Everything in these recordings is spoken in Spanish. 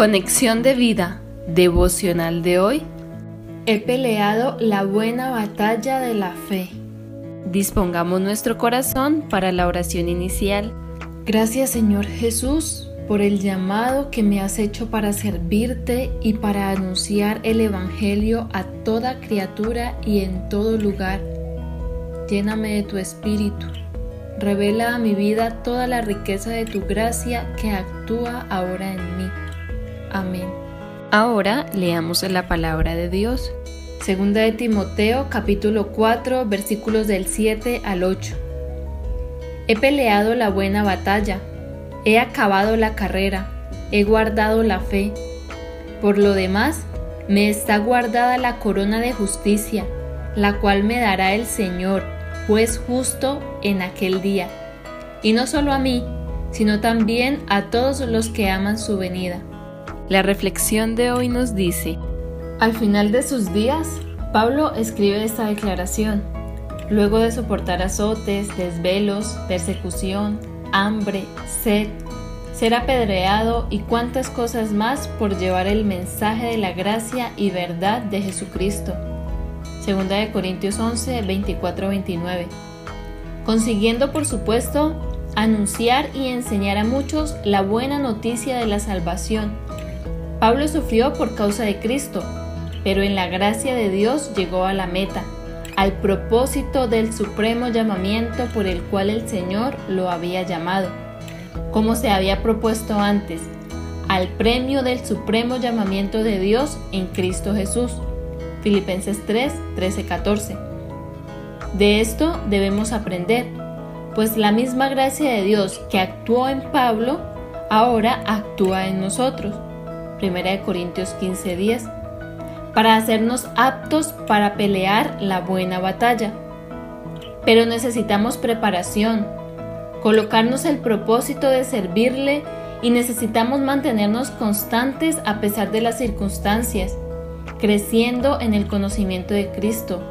Conexión de vida devocional de hoy. He peleado la buena batalla de la fe. Dispongamos nuestro corazón para la oración inicial. Gracias Señor Jesús por el llamado que me has hecho para servirte y para anunciar el Evangelio a toda criatura y en todo lugar. Lléname de tu espíritu. Revela a mi vida toda la riqueza de tu gracia que actúa ahora en mí. Amén. Ahora leamos la palabra de Dios. Segunda de Timoteo capítulo 4 versículos del 7 al 8. He peleado la buena batalla, he acabado la carrera, he guardado la fe. Por lo demás, me está guardada la corona de justicia, la cual me dará el Señor, juez justo, en aquel día. Y no solo a mí, sino también a todos los que aman su venida. La reflexión de hoy nos dice, al final de sus días, Pablo escribe esta declaración. Luego de soportar azotes, desvelos, persecución, hambre, sed, ser apedreado y cuantas cosas más por llevar el mensaje de la gracia y verdad de Jesucristo. Segunda de Corintios 11, 24, 29. Consiguiendo, por supuesto, anunciar y enseñar a muchos la buena noticia de la salvación Pablo sufrió por causa de Cristo, pero en la gracia de Dios llegó a la meta, al propósito del supremo llamamiento por el cual el Señor lo había llamado, como se había propuesto antes, al premio del supremo llamamiento de Dios en Cristo Jesús. Filipenses 3, 13, 14. De esto debemos aprender, pues la misma gracia de Dios que actuó en Pablo, ahora actúa en nosotros. 1 Corintios 15:10, para hacernos aptos para pelear la buena batalla. Pero necesitamos preparación, colocarnos el propósito de servirle y necesitamos mantenernos constantes a pesar de las circunstancias, creciendo en el conocimiento de Cristo.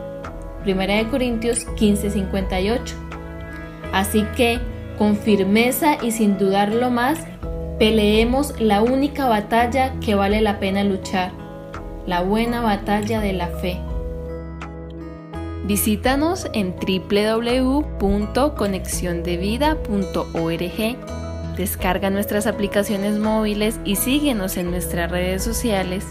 1 Corintios 15:58. Así que, con firmeza y sin dudarlo más, Peleemos la única batalla que vale la pena luchar, la buena batalla de la fe. Visítanos en www.conexiondevida.org. Descarga nuestras aplicaciones móviles y síguenos en nuestras redes sociales